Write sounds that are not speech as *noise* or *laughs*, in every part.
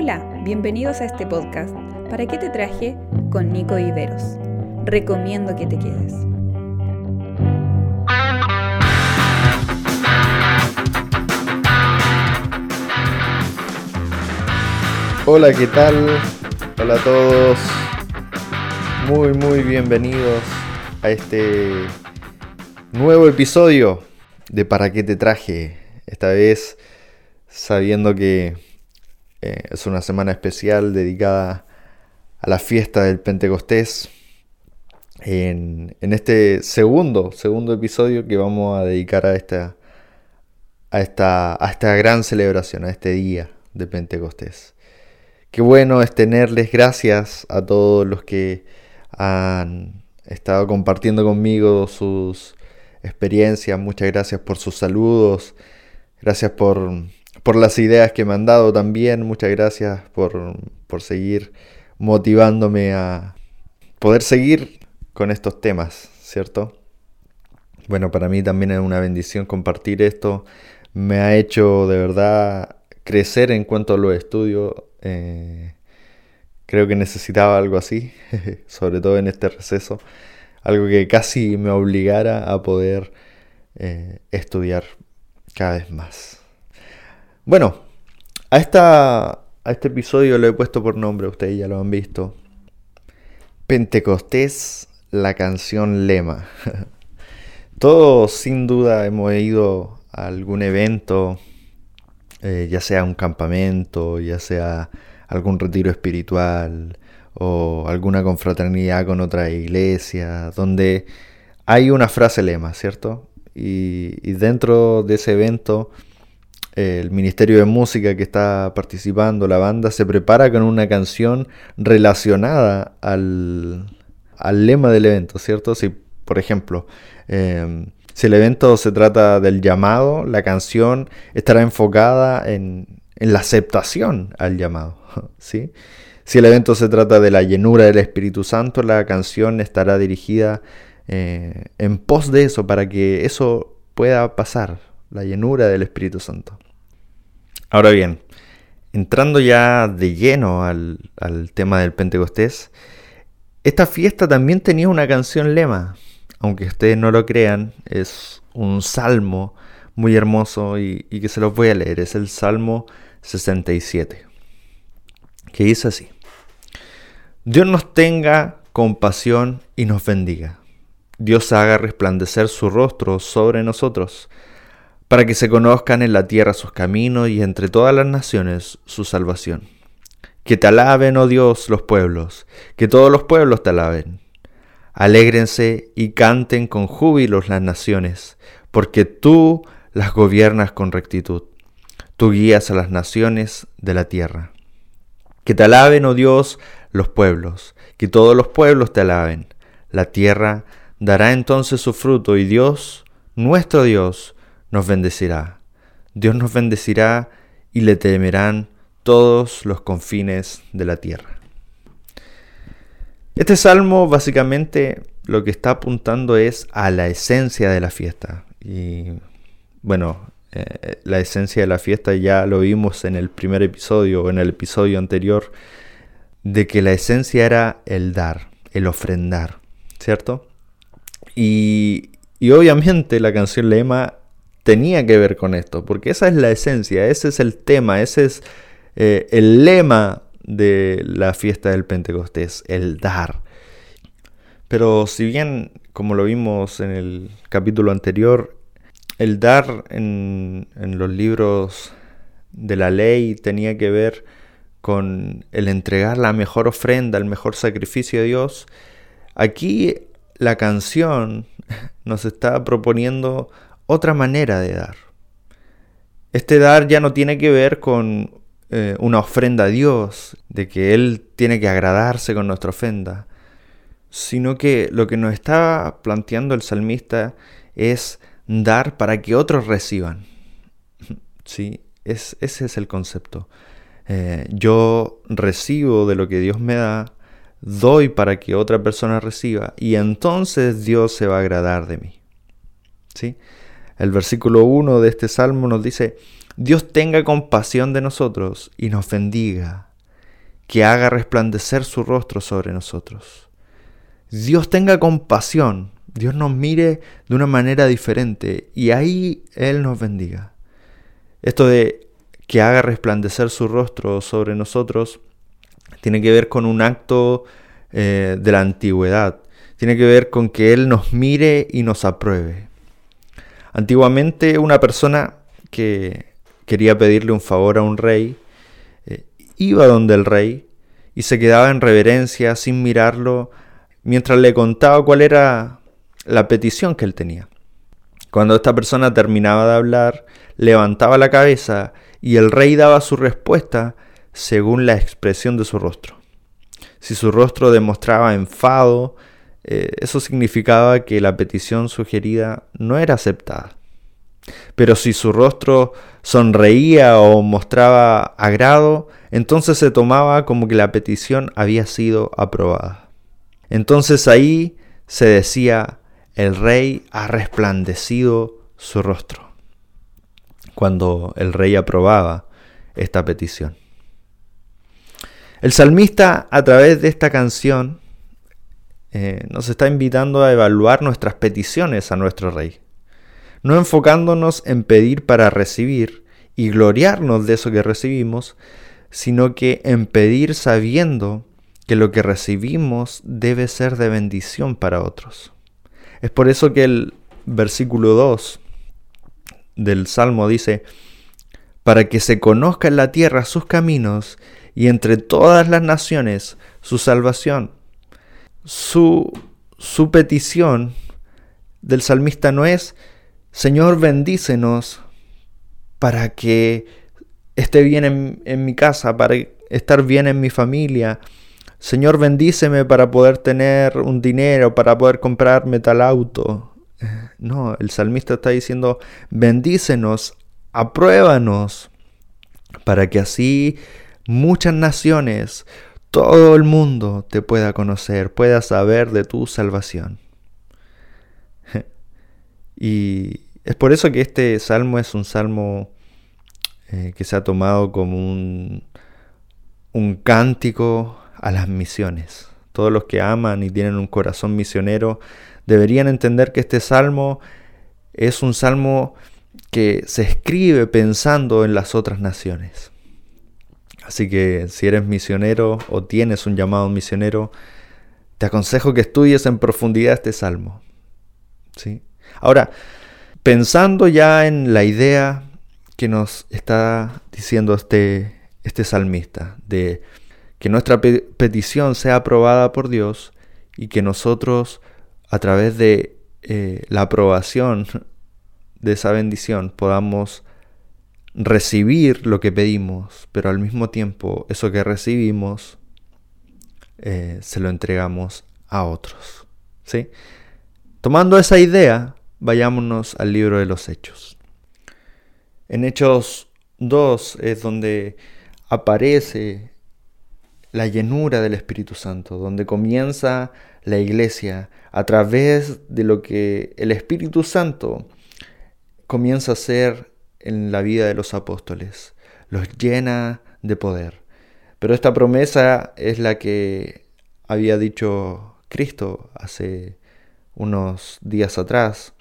Hola, bienvenidos a este podcast. ¿Para qué te traje? Con Nico Viveros. Recomiendo que te quedes. Hola, ¿qué tal? Hola a todos. Muy, muy bienvenidos a este nuevo episodio de ¿Para qué te traje? Esta vez sabiendo que eh, es una semana especial dedicada a la fiesta del Pentecostés. En, este segundo, segundo episodio que vamos a dedicar a esta, a, esta, a esta gran celebración, a este día de Pentecostés. Qué bueno es tenerles gracias a todos los que han estado compartiendo conmigo sus experiencias. Muchas gracias por sus saludos. Gracias por, por las ideas que me han dado también. Muchas gracias por, por seguir motivándome a poder seguir con estos temas, ¿cierto? Bueno, para mí también es una bendición compartir esto. Me ha hecho de verdad crecer en cuanto a los estudios. Eh, creo que necesitaba algo así, *laughs* sobre todo en este receso. Algo que casi me obligara a poder eh, estudiar cada vez más. Bueno, a, esta, a este episodio lo he puesto por nombre, ustedes ya lo han visto. Pentecostés, la canción lema. *laughs* Todos sin duda hemos ido a algún evento, eh, ya sea un campamento, ya sea algún retiro espiritual o alguna confraternidad con otra iglesia, donde hay una frase lema, ¿cierto? y dentro de ese evento el Ministerio de Música que está participando, la banda, se prepara con una canción relacionada al, lema del evento, ¿cierto? Si, por ejemplo, em, si el evento se trata del llamado, la canción estará enfocada en, la aceptación al llamado, *laughs* ¿sí? Si el evento se trata de la llenura del Espíritu Santo, la canción estará dirigida eh, en pos de eso, para que eso pueda pasar, la llenura del Espíritu Santo. Ahora bien, entrando ya de lleno al, tema del Pentecostés, esta fiesta también tenía una canción lema, aunque ustedes no lo crean, es un salmo muy hermoso y, y, que se los voy a leer. Es el Salmo 67, que dice así. Dios nos tenga compasión y nos bendiga. Dios haga resplandecer su rostro sobre nosotros para que se conozcan en la tierra sus caminos y entre todas las naciones su salvación. Que te alaben, oh Dios, los pueblos, que todos los pueblos te alaben. Alégrense y canten con júbilo las naciones, porque tú las gobiernas con rectitud. Tú guías a las naciones de la tierra. Que te alaben, oh Dios, los pueblos, que todos los pueblos te alaben. La tierra dará entonces su fruto y Dios, nuestro Dios, nos bendecirá. Dios nos bendecirá y le temerán todos los confines de la tierra. Este salmo básicamente lo que está apuntando es a la esencia de la fiesta. Y bueno, eh, la esencia de la fiesta ya lo vimos en el primer episodio o en el episodio anterior, de que la esencia era el dar, el ofrendar, ¿cierto? Y, y obviamente la canción lema tenía que ver con esto, porque esa es la esencia, ese es el tema, ese es eh, el lema de la fiesta del Pentecostés, el dar. Pero si bien, como lo vimos en el capítulo anterior, el dar en, en los libros de la ley tenía que ver con el entregar la mejor ofrenda, el mejor sacrificio a Dios, aquí la canción *laughs* nos está proponiendo otra manera de dar. Este dar ya no tiene que ver con eh, una ofrenda a Dios, de que Él tiene que agradarse con nuestra ofrenda, sino que lo que nos está planteando el salmista es dar para que otros reciban. *laughs* Sí, es, ese es el concepto. Eh, yo recibo de lo que Dios me da, doy para que otra persona reciba y entonces Dios se va a agradar de mí. ¿Sí? El versículo 1 de este salmo nos dice, Dios tenga compasión de nosotros y nos bendiga. que haga resplandecer su rostro sobre nosotros. Dios tenga compasión, Dios nos mire de una manera diferente y ahí Él nos bendiga. Esto de que haga resplandecer su rostro sobre nosotros tiene que ver con un acto eh, de la antigüedad, tiene que ver con que Él nos mire y nos apruebe. Antiguamente una persona que quería pedirle un favor a un rey, eh, iba donde el rey y se quedaba en reverencia sin mirarlo mientras le contaba cuál era la petición que él tenía. Cuando esta persona terminaba de hablar, levantaba la cabeza y el rey daba su respuesta según la expresión de su rostro. Si su rostro demostraba enfado, eh, eso significaba que la petición sugerida no era aceptada. Pero si su rostro sonreía o mostraba agrado, entonces se tomaba como que la petición había sido aprobada. Entonces ahí se decía, el rey ha resplandecido su rostro, cuando el rey aprobaba esta petición. El salmista a través de esta canción eh, nos está invitando a evaluar nuestras peticiones a nuestro rey no enfocándonos en pedir para recibir y gloriarnos de eso que recibimos, sino que en pedir sabiendo que lo que recibimos debe ser de bendición para otros. Es por eso que el versículo 2 del Salmo dice, para que se conozca en la tierra sus caminos y entre todas las naciones su salvación. Su, su petición del salmista no es Señor, bendícenos para que esté bien en, mi casa, para estar bien en mi familia. Señor, bendíceme para poder tener un dinero, para poder comprarme tal auto. No, el salmista está diciendo, bendícenos, apruébanos, para que así muchas naciones, todo el mundo te pueda conocer, pueda saber de tu salvación. *laughs* Y es por eso que este salmo es un salmo eh, que se ha tomado como un, un cántico a las misiones. Todos los que aman y tienen un corazón misionero deberían entender que este salmo es un salmo que se escribe pensando en las otras naciones. Así que si eres misionero o tienes un llamado misionero, te aconsejo que estudies en profundidad este salmo. ¿Sí? Ahora, pensando ya en la idea que nos está diciendo este, este salmista, de que nuestra petición sea aprobada por Dios y que nosotros a través de eh, la aprobación de esa bendición podamos recibir lo que pedimos, pero al mismo tiempo eso que recibimos eh, se lo entregamos a otros. ¿sí? Tomando esa idea, vayámonos al libro de los Hechos. En Hechos 2 es donde aparece la llenura del Espíritu Santo, donde comienza la iglesia a través de lo que el Espíritu Santo comienza a hacer en la vida de los apóstoles. Los llena de poder. Pero esta promesa es la que había dicho Cristo hace unos días atrás,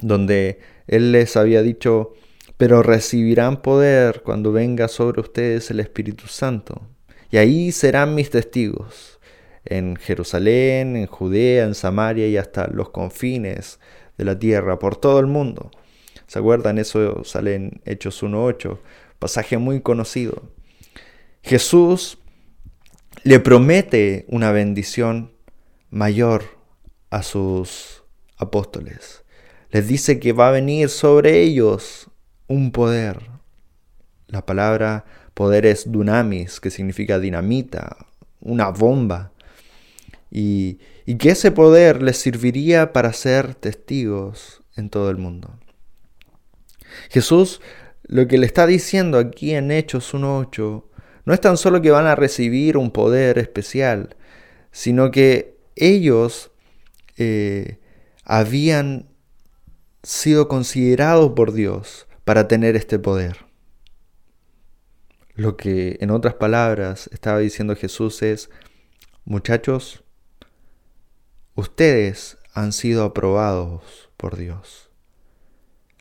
donde Él les había dicho, pero recibirán poder cuando venga sobre ustedes el Espíritu Santo. Y ahí serán mis testigos, en Jerusalén, en Judea, en Samaria y hasta los confines de la tierra, por todo el mundo. ¿Se acuerdan? Eso sale en Hechos 1.8, pasaje muy conocido. Jesús le promete una bendición mayor a sus apóstoles les dice que va a venir sobre ellos un poder. La palabra poder es dunamis, que significa dinamita, una bomba. Y, y que ese poder les serviría para ser testigos en todo el mundo. Jesús lo que le está diciendo aquí en Hechos 1.8 no es tan solo que van a recibir un poder especial, sino que ellos eh, habían sido considerados por Dios para tener este poder. Lo que en otras palabras estaba diciendo Jesús es, muchachos, ustedes han sido aprobados por Dios.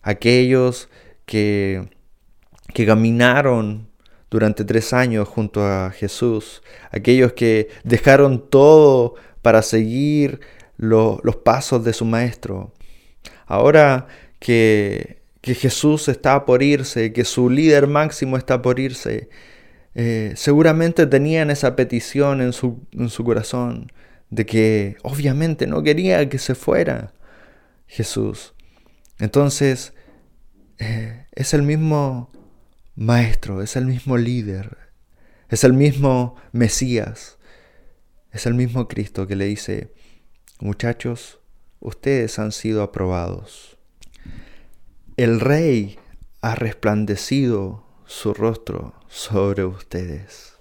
Aquellos que, que caminaron durante tres años junto a Jesús, aquellos que dejaron todo para seguir los pasos de su maestro. Ahora que, que, Jesús está por irse, que su líder máximo está por irse, eh, seguramente tenían esa petición en su, en su corazón de que obviamente no quería que se fuera Jesús. Entonces, eh, es el mismo maestro, es el mismo líder, es el mismo Mesías, es el mismo Cristo que le dice, muchachos, ustedes han sido aprobados. El rey ha resplandecido su rostro sobre ustedes.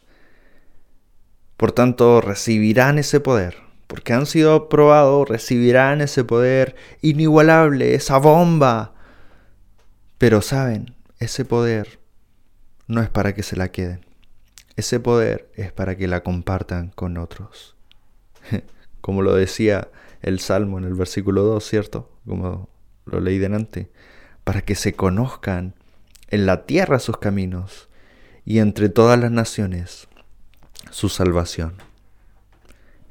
Por tanto, recibirán ese poder. Porque han sido aprobados, recibirán ese poder inigualable, esa bomba. Pero saben, ese poder no es para que se la queden. Ese poder es para que la compartan con otros. *laughs* Como lo decía el Salmo en el versículo 2, ¿cierto? Como lo leí delante. Para que se conozcan en la tierra sus caminos y entre todas las naciones su salvación.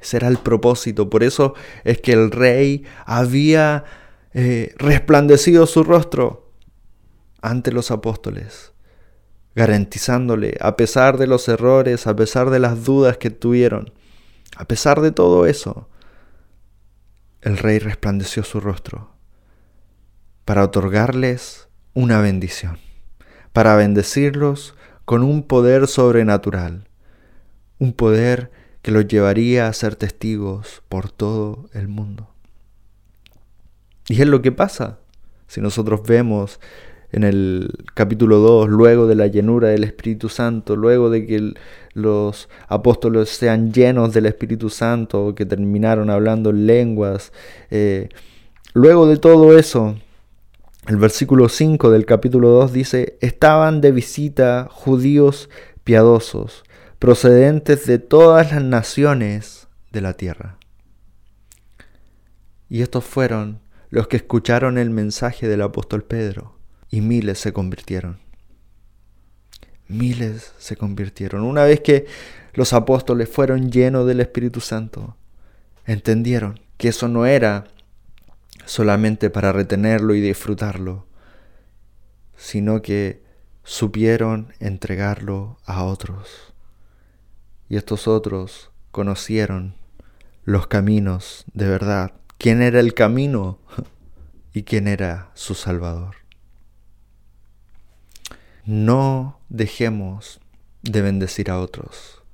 Ese era el propósito. Por eso es que el rey había eh, resplandecido su rostro ante los apóstoles garantizándole, a pesar de los errores, a pesar de las dudas que tuvieron, a pesar de todo eso, el rey resplandeció su rostro para otorgarles una bendición, para bendecirlos con un poder sobrenatural, un poder que los llevaría a ser testigos por todo el mundo. Y es lo que pasa si nosotros vemos en el capítulo 2, luego de la llenura del Espíritu Santo, luego de que los apóstoles sean llenos del Espíritu Santo, que terminaron hablando lenguas, eh, luego de todo eso, el versículo 5 del capítulo 2 dice, estaban de visita judíos piadosos, procedentes de todas las naciones de la tierra. Y estos fueron los que escucharon el mensaje del apóstol Pedro y miles se convirtieron. Miles se convirtieron. Una vez que los apóstoles fueron llenos del Espíritu Santo, entendieron que eso no era solamente para retenerlo y disfrutarlo, sino que supieron entregarlo a otros. Y estos otros conocieron los caminos de verdad, quién era el camino *laughs* y quién era su Salvador. No dejemos de bendecir a otros.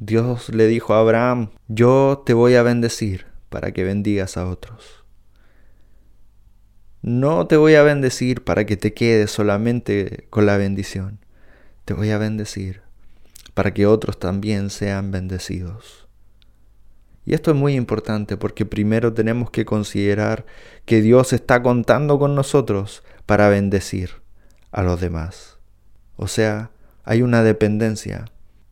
Dios le dijo a Abraham, yo te voy a bendecir para que bendigas a otros. No te voy a bendecir para que te quedes solamente con la bendición. Te voy a bendecir para que otros también sean bendecidos. Y esto es muy importante porque primero tenemos que considerar que Dios está contando con nosotros para bendecir a los demás. O sea, hay una dependencia.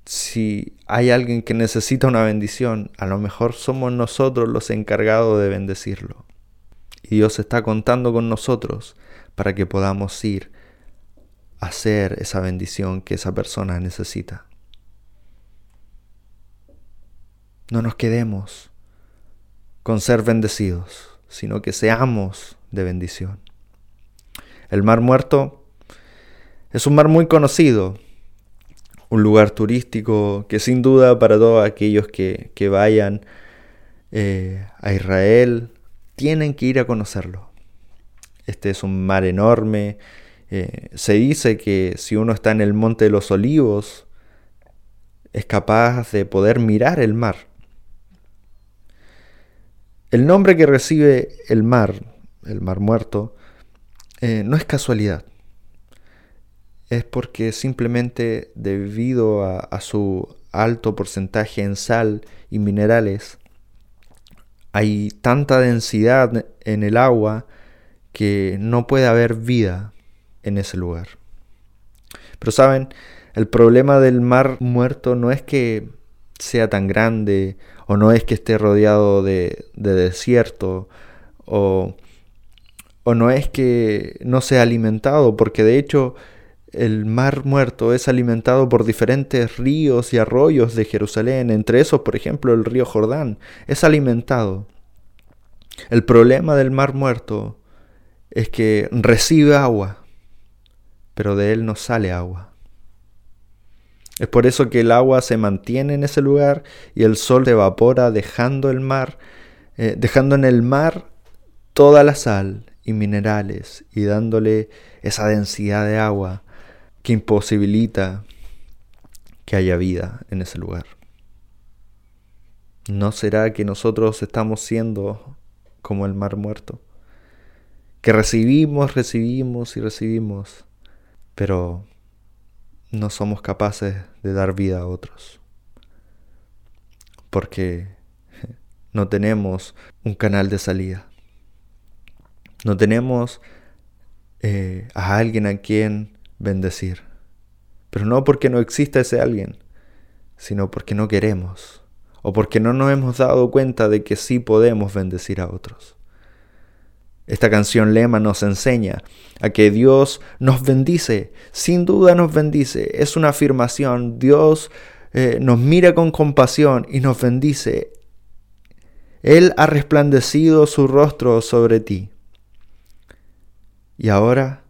Si hay alguien que necesita una bendición, a lo mejor somos nosotros los encargados de bendecirlo. Y Dios está contando con nosotros para que podamos ir a hacer esa bendición que esa persona necesita. No nos quedemos con ser bendecidos, sino que seamos de bendición. El mar muerto es un mar muy conocido, un lugar turístico que sin duda para todos aquellos que, vayan eh, a Israel tienen que ir a conocerlo. Este es un mar enorme. Eh, se dice que si uno está en el Monte de los Olivos, es capaz de poder mirar el mar. El nombre que recibe el mar, el mar muerto, eh, no es casualidad es porque simplemente debido a, su alto porcentaje en sal y minerales, hay tanta densidad en el agua que no puede haber vida en ese lugar. Pero saben, El problema del mar muerto no es que sea tan grande o no es que esté rodeado de, desierto o, o no es que no sea alimentado, porque de hecho el mar muerto es alimentado por diferentes ríos y arroyos de Jerusalén, entre esos, por ejemplo, el río Jordán, es alimentado. El problema del mar muerto es que recibe agua, pero de él no sale agua. Es por eso que el agua se mantiene en ese lugar y el sol se evapora dejando el mar, eh, dejando en el mar toda la sal y minerales y dándole esa densidad de agua que imposibilita que haya vida en ese lugar. ¿No será que nosotros estamos siendo como el mar muerto? Que recibimos, recibimos y recibimos, pero no somos capaces de dar vida a otros. Porque *laughs* no tenemos un canal de salida. No tenemos eh, a alguien a quien bendecir. Pero no porque no exista ese alguien, sino porque no queremos o porque no nos hemos dado cuenta de que sí podemos bendecir a otros. Esta canción lema nos enseña a que Dios nos bendice, sin duda nos bendice, es una afirmación, Dios eh, nos mira con compasión y nos bendice. Él ha resplandecido su rostro sobre ti. Y ahora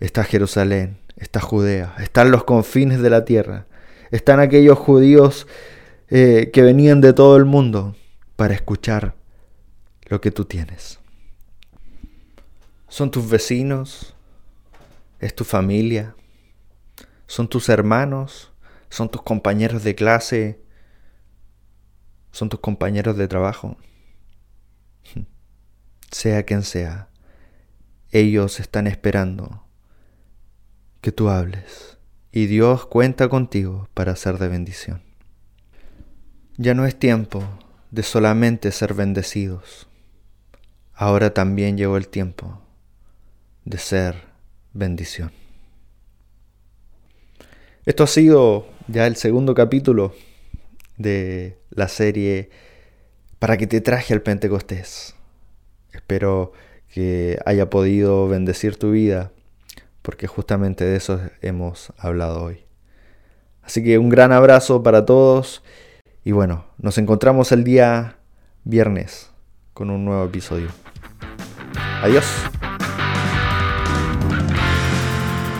está Jerusalén, está Judea, están los confines de la tierra, están aquellos judíos eh, que venían de todo el mundo para escuchar lo que tú tienes. Son tus vecinos, es tu familia, son tus hermanos, son tus compañeros de clase, son tus compañeros de trabajo. *laughs* Sea quien sea, ellos están esperando que tú hables y Dios cuenta contigo para ser de bendición. Ya no es tiempo de solamente ser bendecidos. Ahora también llegó el tiempo de ser bendición. Esto ha sido ya el segundo capítulo de la serie para que te traje al Pentecostés. Espero que haya podido bendecir tu vida, porque justamente de eso hemos hablado hoy. Así que un gran abrazo para todos y bueno, nos encontramos el día viernes con un nuevo episodio. Adiós.